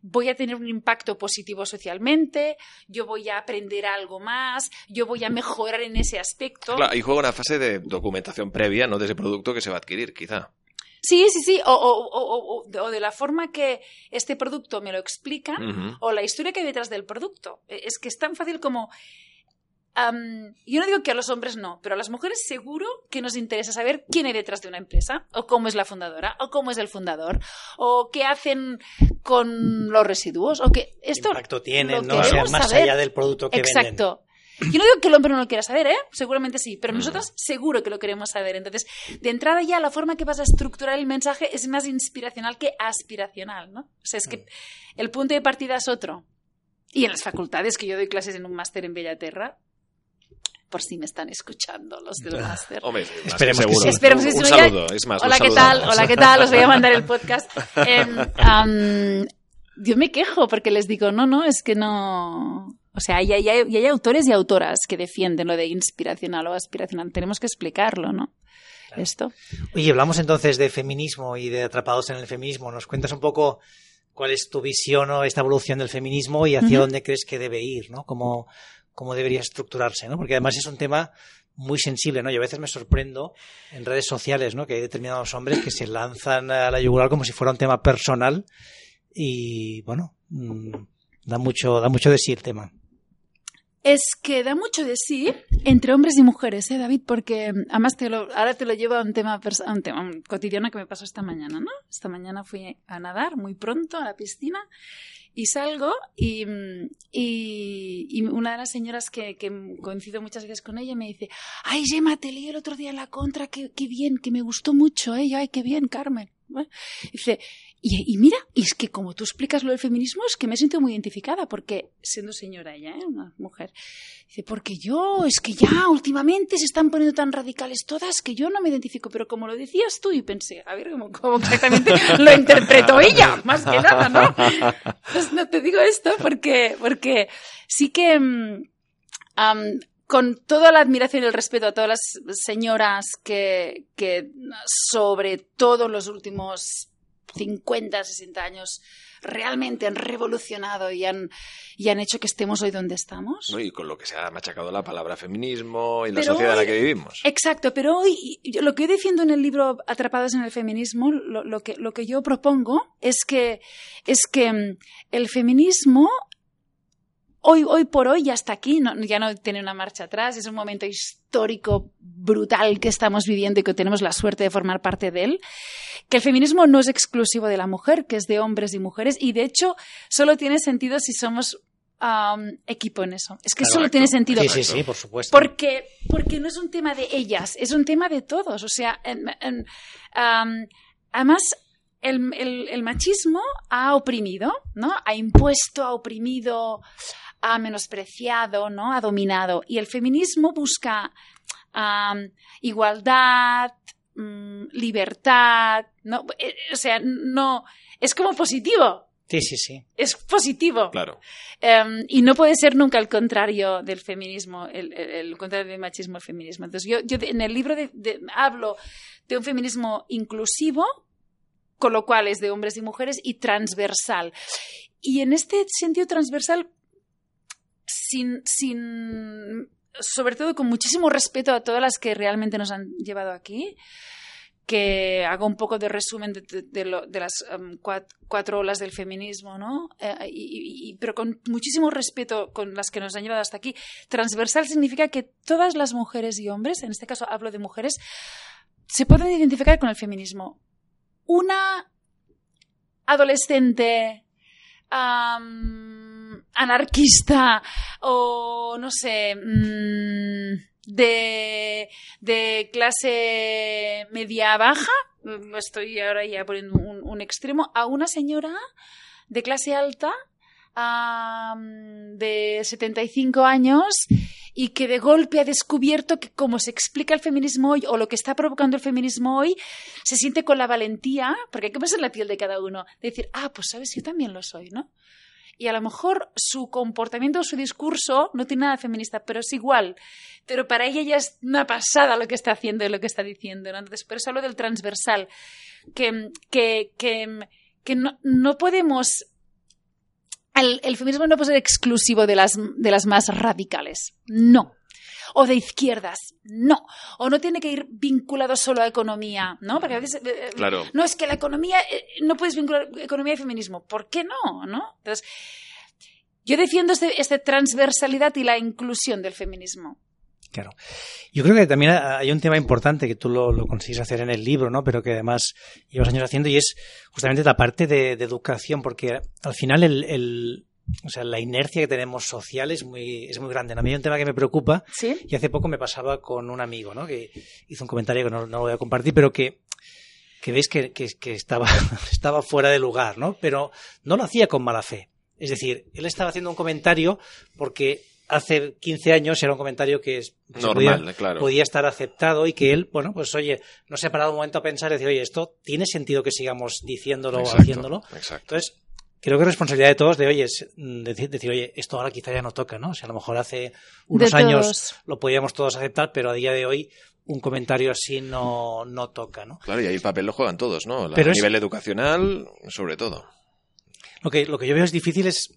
voy a tener un impacto positivo socialmente, yo voy a aprender algo más, yo voy a mejorar en ese aspecto. Claro, ahí juega una fase de documentación previa, ¿no? De ese producto que se va a adquirir, quizá. Sí, sí, sí, o, o, o, de la forma que este producto me lo explica, o la historia que hay detrás del producto. E, es que es tan fácil como yo no digo que a los hombres no, pero a las mujeres seguro que nos interesa saber quién hay detrás de una empresa, o cómo es la fundadora, o cómo es el fundador, o qué hacen con los residuos, o qué esto. ¿Qué impacto tienen, no? más allá del producto que Exacto. venden. Exacto. Yo no digo que el hombre no lo quiera saber, ¿eh? Seguramente sí, pero nosotros seguro que lo queremos saber. Entonces, de entrada ya la forma que vas a estructurar el mensaje es más inspiracional que aspiracional, ¿no? O sea, es que el punto de partida es otro. Y en las facultades, que yo doy clases en un máster en Bellaterra, por si me están escuchando los del máster. Hombre, Esperemos que sí. Esperemos un, que un sí. saludo, es más, Hola, ¿qué tal? Hola, ¿qué tal? Os voy a mandar el podcast. Eh, yo me quejo porque les digo, no, no, es que no... O sea, y hay, hay, autores y autoras que defienden lo de inspiracional o aspiracional. Tenemos que explicarlo, ¿no? Esto. Oye, hablamos entonces de feminismo y de atrapados en el feminismo. ¿Nos cuentas un poco cuál es tu visión o esta evolución del feminismo y hacia dónde crees que debe ir, ¿no? Como, cómo debería estructurarse, ¿no? Porque además es un tema muy sensible, ¿no? Yo a veces me sorprendo en redes sociales, ¿no? Que hay determinados hombres que se lanzan a la yugular como si fuera un tema personal y, bueno, mm, da mucho, da mucho de sí el tema. Es que da mucho de sí entre hombres y mujeres, ¿eh, David? Porque mm, además te lo, ahora te lo llevo a un tema, a un tema cotidiano que me pasó esta mañana, ¿no? Esta mañana fui a nadar muy pronto a la piscina y salgo y, y, una de las señoras que, que, coincido muchas veces con ella me dice, ay Gemma, te leí el otro día en la contra, qué, qué bien, que me gustó mucho, ¿eh? ay, qué bien, Carmen. dice, y, y, mira, y es que como tú explicas lo del feminismo, es que me siento muy identificada, porque siendo señora ella, ¿eh? una mujer, dice, porque yo, es que ya últimamente se están poniendo tan radicales todas que yo no me identifico, pero como lo decías tú, y pensé, a ver cómo, cómo exactamente lo interpretó ella, más que nada, ¿no? Pues no te digo esto porque, porque sí que... Um, con toda la admiración y el respeto a todas las señoras que, que sobre todo en los últimos 50, 60 años realmente han revolucionado y han, y han hecho que estemos hoy donde estamos. y con lo que se ha machacado la palabra feminismo y la sociedad en la que vivimos. Exacto, pero hoy lo que yo defiendo en el libro Atrapadas en el feminismo, lo, lo, que, lo que yo propongo es que, es que mm, el feminismo hoy, hoy por hoy ya está aquí, ya no tiene una marcha atrás, es un momento histórico brutal que estamos viviendo y que tenemos la suerte de formar parte de él, que el feminismo no es exclusivo de la mujer, que es de hombres y mujeres, y de hecho solo tiene sentido si somos equipo en eso. Es que solo tiene sentido. Sí, sí, sí, por supuesto. Porque, porque no es un tema de ellas, es un tema de todos. O sea, además, el, el, machismo ha oprimido, ¿no? Ha impuesto, ha oprimido, ha menospreciado, ¿no? Ha dominado. Y el feminismo busca igualdad, mm, libertad, ¿no? Eh, o sea, no, es como positivo. Sí, sí, sí. Es positivo. Claro. Em, y no puede ser nunca el contrario del feminismo, el, contrario del machismo, el feminismo. Entonces, yo, yo en el libro hablo de un feminismo inclusivo, con lo cual es de hombres y mujeres, y transversal. Y en este sentido transversal sin, sin, sobre todo con muchísimo respeto a todas las que realmente nos han llevado aquí, que hago un poco de resumen de, las um, cuatro, olas del feminismo, ¿no? Eh, y, pero con muchísimo respeto con las que nos han llevado hasta aquí. Transversal significa que todas las mujeres y hombres, en este caso hablo de mujeres, se pueden identificar con el feminismo. Una adolescente anarquista o no sé, mm, de, de, clase media baja, estoy ahora ya poniendo un, extremo, a una señora de clase alta de 75 años y que de golpe ha descubierto que como se explica el feminismo hoy o lo que está provocando el feminismo hoy, se siente con la valentía, porque hay que en la piel de cada uno, de decir, ah, pues sabes, yo también lo soy, ¿no? Y a lo mejor su comportamiento o su discurso no tiene nada feminista, pero es igual. Pero para ella ya es una pasada lo que está haciendo y lo que está diciendo. ¿no? Entonces, por eso hablo del transversal, que, que, que, que no, no podemos el, el feminismo no puede ser exclusivo de las, de las más radicales. No. O de izquierdas. No. O no tiene que ir vinculado solo a economía, ¿no? Porque a veces. eh, Claro. No, es que la economía. eh, no puedes vincular economía y feminismo. ¿Por qué no? ¿No? Entonces. Yo defiendo este, esta transversalidad y la inclusión del feminismo. Claro. Yo creo que también hay un tema importante que tú lo, lo consigues hacer en el libro, ¿no? Pero que además llevas años haciendo y es justamente la parte de, de educación, porque al final el, el- o sea, la inercia que tenemos social es muy, es muy grande. A mí hay un tema que me preocupa ¿Sí? y hace poco me pasaba con un amigo, ¿no? Que hizo un comentario que no, no lo voy a compartir, pero que, que veis que, que- que estaba, estaba fuera de lugar, ¿no? Pero no lo hacía con mala fe. Es decir, él estaba haciendo un comentario porque hace 15 años era un comentario que Normal, podía, claro. podía estar aceptado y que él, bueno, pues oye, no se ha parado un momento a pensar y decir, oye, esto tiene sentido que sigamos diciéndolo o haciéndolo. Exacto. Entonces, creo que es responsabilidad de todos de, oye, es, mm, decir, decir, oye, esto ahora quizá ya no toca, ¿no? O sea, a lo mejor hace unos años lo podíamos todos aceptar, pero a día de hoy un comentario así no, no toca, ¿no? Claro, y ahí el papel lo juegan todos, ¿no? La- Pero a es- nivel educacional, sobre todo. Lo que, lo que yo veo es difícil es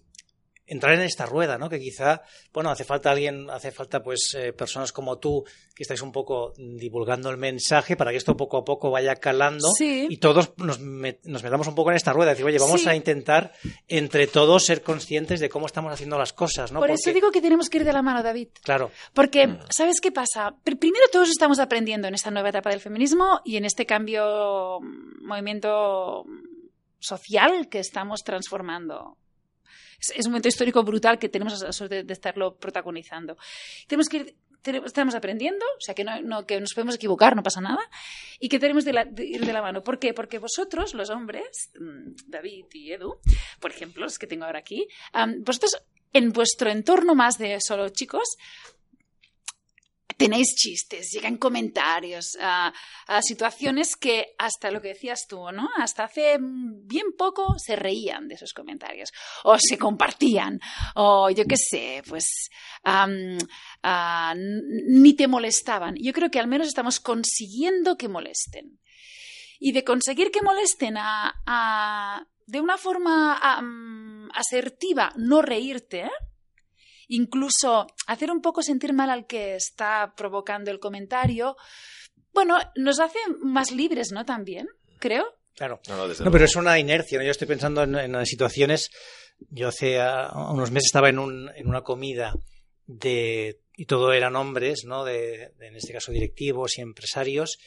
entrar en esta rueda, ¿no? Que quizá, bueno, hace falta alguien, hace falta pues eh, personas como tú que estáis un poco divulgando el mensaje para que esto poco a poco vaya calando Sí. y todos nos, met- nos metamos un poco en esta rueda, decir, oye, vamos Sí. a intentar entre todos ser conscientes de cómo estamos haciendo las cosas, ¿no? Por eso digo que tenemos que ir de la mano, David. Claro, Porque, ¿sabes qué pasa? Pr- Primero todos estamos aprendiendo en esta nueva etapa del feminismo y en este cambio, mm, movimiento mm, social que estamos transformando. Es, un momento histórico brutal que tenemos la suerte de estarlo protagonizando. Tenemos que ir, estamos aprendiendo, o sea que, no, no- que nos podemos equivocar, no pasa nada, y que tenemos de la- ir de la mano. ¿Por qué? Porque vosotros, los hombres, mm, David y Edu, por ejemplo, los que tengo ahora aquí, vosotros en vuestro entorno más de solo chicos, tenéis chistes, llegan comentarios, a, situaciones que hasta lo que decías tú, ¿no? Hasta hace bien poco se reían de esos comentarios o se compartían o yo qué sé, pues ah, n- ni te molestaban. Yo creo que al menos estamos consiguiendo que molesten. Y de conseguir que molesten a, de una forma am, asertiva, no reírte. Incluso hacer un poco sentir mal al que está provocando el comentario, bueno, nos hace más libres, ¿no? También, creo. claro. No, no, desde No, pero es una inercia, ¿no? Yo estoy pensando en, en situaciones. Yo hace ah, unos meses estaba en, un, en una comida de. y todo eran hombres, ¿no? De, de, en este caso, directivos y empresarios.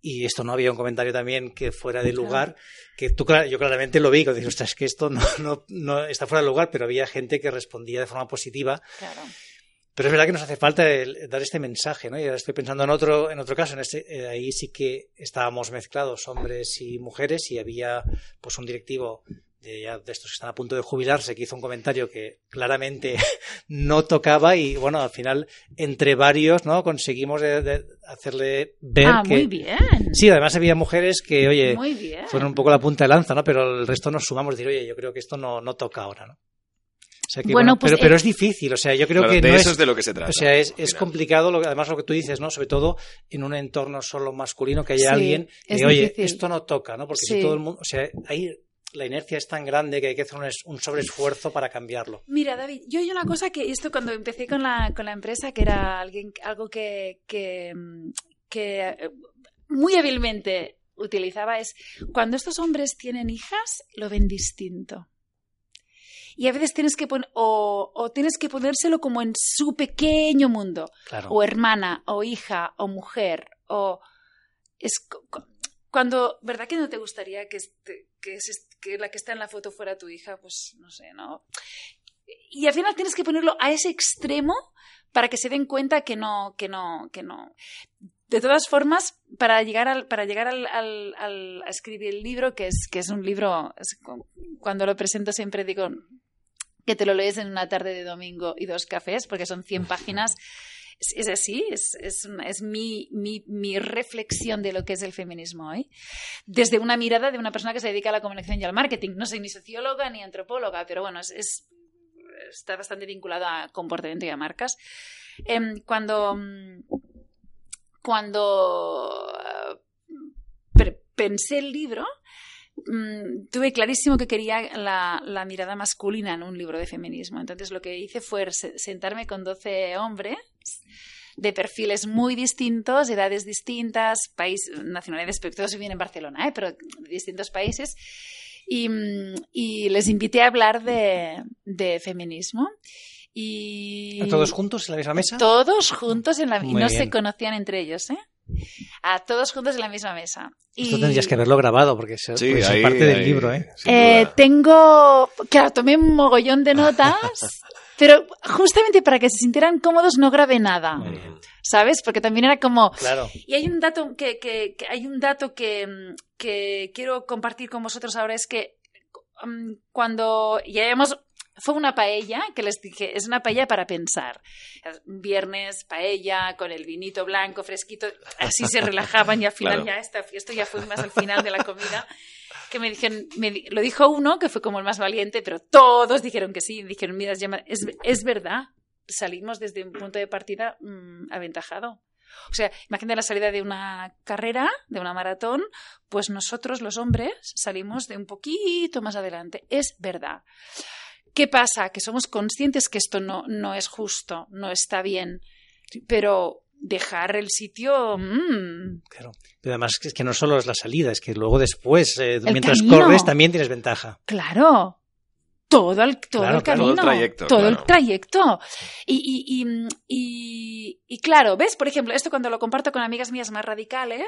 Y esto no había un comentario también que fuera de lugar, que tú, yo claramente lo vi, que dije, ostras, es que esto no, no, no está fuera de lugar, pero había gente que respondía de forma positiva. Claro. Pero es verdad que nos hace falta el- dar este mensaje, ¿no? Y ahora estoy pensando en otro, en otro caso, en este, eh, ahí sí que estábamos mezclados, hombres y mujeres, y había pues un directivo de, ya de estos que están a punto de jubilarse que hizo un comentario que claramente no tocaba y bueno, al final entre varios, ¿no? Conseguimos de- de hacerle ver ah, que muy bien. sí, además había mujeres que oye muy bien. fueron un poco la punta de lanza, ¿no? Pero el resto nos sumamos y decir, oye, yo creo que esto no, no toca ahora, ¿no? O sea que, Bueno, bueno, pues, pero, eh, pero es difícil, o sea, yo creo Claro, que de no eso es, es de lo que se trata. o sea, es, es complicado, lo, que- además lo que tú dices, ¿no? Sobre todo en un entorno solo masculino, que haya Sí, alguien que oye, difícil. esto no toca, ¿no? Porque Sí. si todo el mundo, o sea, ahí la inercia es tan grande que hay que hacer un, un sobreesfuerzo para cambiarlo. Mira, David, yo hay una cosa que esto cuando empecé con la, con la empresa, que era alguien, algo que, que, que, eh, muy hábilmente utilizaba, es cuando estos hombres tienen hijas, lo ven distinto. Y a veces tienes que poner, o, o tienes que ponérselo como en su pequeño mundo. Claro. o hermana, o hija, o mujer, o es cu- cu- cuando, ¿verdad que no te gustaría que, este- que, que la que está en la foto fuera tu hija? Pues no sé, ¿no? Y al final tienes que ponerlo a ese extremo para que se den cuenta que no, que no, que no. De todas formas, para llegar al, para llegar al, al- al- a escribir el libro, que es, que es un libro, es cu- cuando lo presento siempre digo que te lo lees en una tarde de domingo y dos cafés, porque son 100 páginas. Es, así, es, es, mi, mi, mi reflexión de lo que es el feminismo hoy, desde una mirada de una persona que se dedica a la comunicación y al marketing. No soy ni socióloga ni antropóloga, pero bueno, es, es- está bastante vinculada a comportamiento y a marcas. Em, cuando mm, cuando eh, pensé el libro, mm, tuve clarísimo que quería la, mirada masculina en un libro de feminismo. Entonces lo que hice fue se- sentarme con 12 hombres de perfiles muy distintos, edades distintas, país, nacionalidades, todos viven en Barcelona, ¿eh? pero de distintos países. Y, y les invité a hablar de, de feminismo. Y... ¿A todos juntos en la misma mesa? Todos juntos en la y Muy no bien. se conocían entre ellos, ¿eh? A todos juntos en la misma mesa. Esto Y, tendrías que haberlo grabado porque es, Sí, es ahí- parte del ahí, libro, ¿eh? eh, tengo, claro, tomé un mogollón de notas, pero justamente para que se sintieran cómodos no grabé nada. ¿sabes? Porque también era como, Claro. y hay un dato que, que- que- hay un dato que, que quiero compartir con vosotros ahora es que mm, cuando ya hemos fue una paella que les dije, es una paella para pensar. Viernes, paella, con el vinito blanco, fresquito, así se relajaban y al final Claro. ya esta, esto ya fue más al final de la comida. Que me dijeron, me lo dijo uno, que fue como el más valiente, pero todos dijeron que sí. Dijeron, mira, es, es verdad, salimos desde un punto de partida mm, aventajado. O sea, imagínate la salida de una carrera, de una maratón, pues nosotros los hombres salimos de un poquito más adelante. Es verdad. ¿Qué pasa? Que somos conscientes que esto no, no es justo, no está bien, pero dejar el sitio... mm, Claro. Pero además es que no solo es la salida, es que luego después, eh, mientras camino. corres, también tienes ventaja. claro. Todo el, todo Claro, el camino. Todo el trayecto, Todo claro. el trayecto. Y, y, y, y- y claro, ¿ves? Por ejemplo, esto cuando lo comparto con amigas mías más radicales,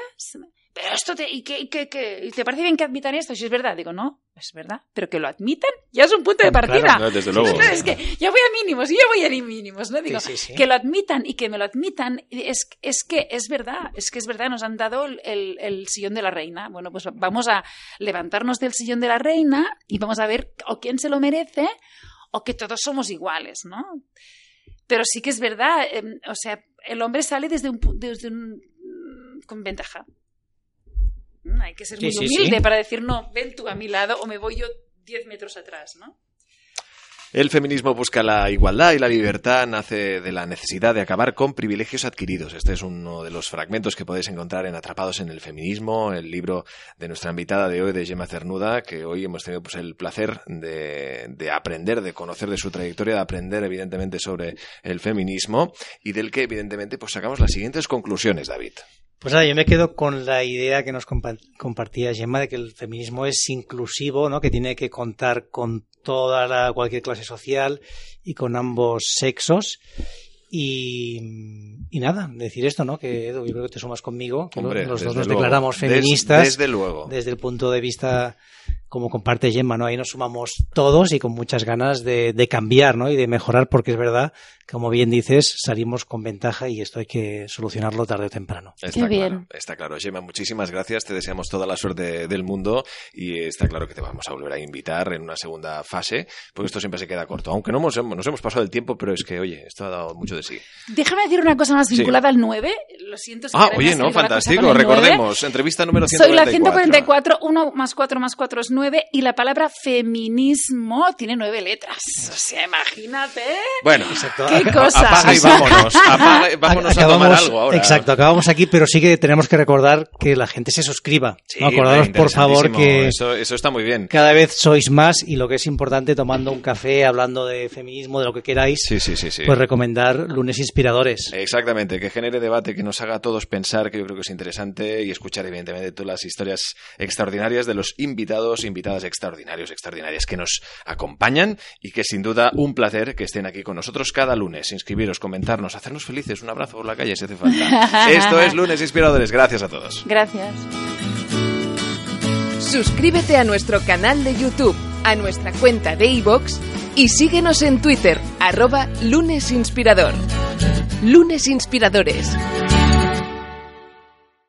pero esto te, ¿y qué, te parece bien que admitan esto? Si es verdad, digo, no, es verdad, pero que lo admitan ya es un punto de Claro, partida. No, desde luego. No, es que yo voy a mínimos y yo voy a mínimos, ¿no? Digo, Sí, sí, sí. que lo admitan y que me lo admitan, es, es que es verdad, es que es verdad, nos han dado el, el- el sillón de la reina. Bueno, pues vamos a levantarnos del sillón de la reina y vamos a ver o quién se lo merece o que todos somos iguales, ¿no? Pero sí que es verdad, em, o sea, el hombre sale desde un, desde un con ventaja. Mm, Hay que ser Sí, muy sí, humilde sí. para decir, no, ven tú a mi lado o me voy yo 10 metros atrás, ¿no? El feminismo busca la igualdad y la libertad nace de la necesidad de acabar con privilegios adquiridos. Este es uno de los fragmentos que podéis encontrar en Atrapados en el Feminismo, el libro de nuestra invitada de hoy, de Gemma Cernuda, que hoy hemos tenido pues, el placer de, de aprender, de conocer de su trayectoria, de aprender evidentemente sobre el feminismo y del que evidentemente pues sacamos las siguientes conclusiones, David. Pues nada, yo me quedo con la idea que nos compa- compartía Gemma de que el feminismo es inclusivo, ¿no? que tiene que contar con toda la, cualquier clase social y con ambos sexos. Y, y nada, decir esto, ¿no? Que Edu, yo creo que te sumas conmigo, que Hombre, los dos nos luego. declaramos Des- feministas desde luego. desde el punto de vista como comparte Gemma, ¿no? Ahí nos sumamos todos y con muchas ganas de, de cambiar, ¿no? Y de mejorar, porque es verdad, como bien dices, salimos con ventaja y esto hay que solucionarlo tarde o temprano. Está Qué claro, bien. está claro. Gemma, muchísimas gracias. Te deseamos toda la suerte del mundo y está claro que te vamos a volver a invitar en una segunda fase, porque esto siempre se queda corto. Aunque no hemos, nos hemos pasado el tiempo, pero es que, oye, esto ha dado mucho de sí. Déjame decir una cosa más Sí. vinculada al 9. Lo siento si Ah, oye, no, fantástico. con el 9. Recordemos, entrevista número Soy 144. la 144, 1 más 4 más 4 es 9 y la palabra feminismo tiene 9 letras. O sea, imagínate. Bueno, Exacto. ¡Qué Acá- cosa! apaga y vámonos. Apaga y vámonos a tomar algo ahora. Exacto, acabamos aquí, pero sí que tenemos que recordar que la gente se suscriba. Sí, ¿no? Acordaros, por favor, que Eso, eso está muy bien. cada vez sois más y lo que es importante, tomando un café, hablando de feminismo, de lo que queráis, Sí, sí, sí, sí. pues recomendar lunes inspiradores. Exactamente, que genere debate, que nos haga a todos pensar, que yo creo que es interesante, y escuchar, evidentemente, todas las historias extraordinarias de los invitados, invitadas extraordinarios, extraordinarias que nos acompañan, y que sin duda un placer que estén aquí con nosotros cada Inscribiros, comentarnos, hacernos felices, un abrazo por la calle si hace falta. Esto es Lunes Inspiradores, gracias a todos. Gracias. Suscríbete a nuestro canal de YouTube, a nuestra cuenta de iVoox y síguenos en Twitter, arroba lunesinspirador. Lunes Inspiradores.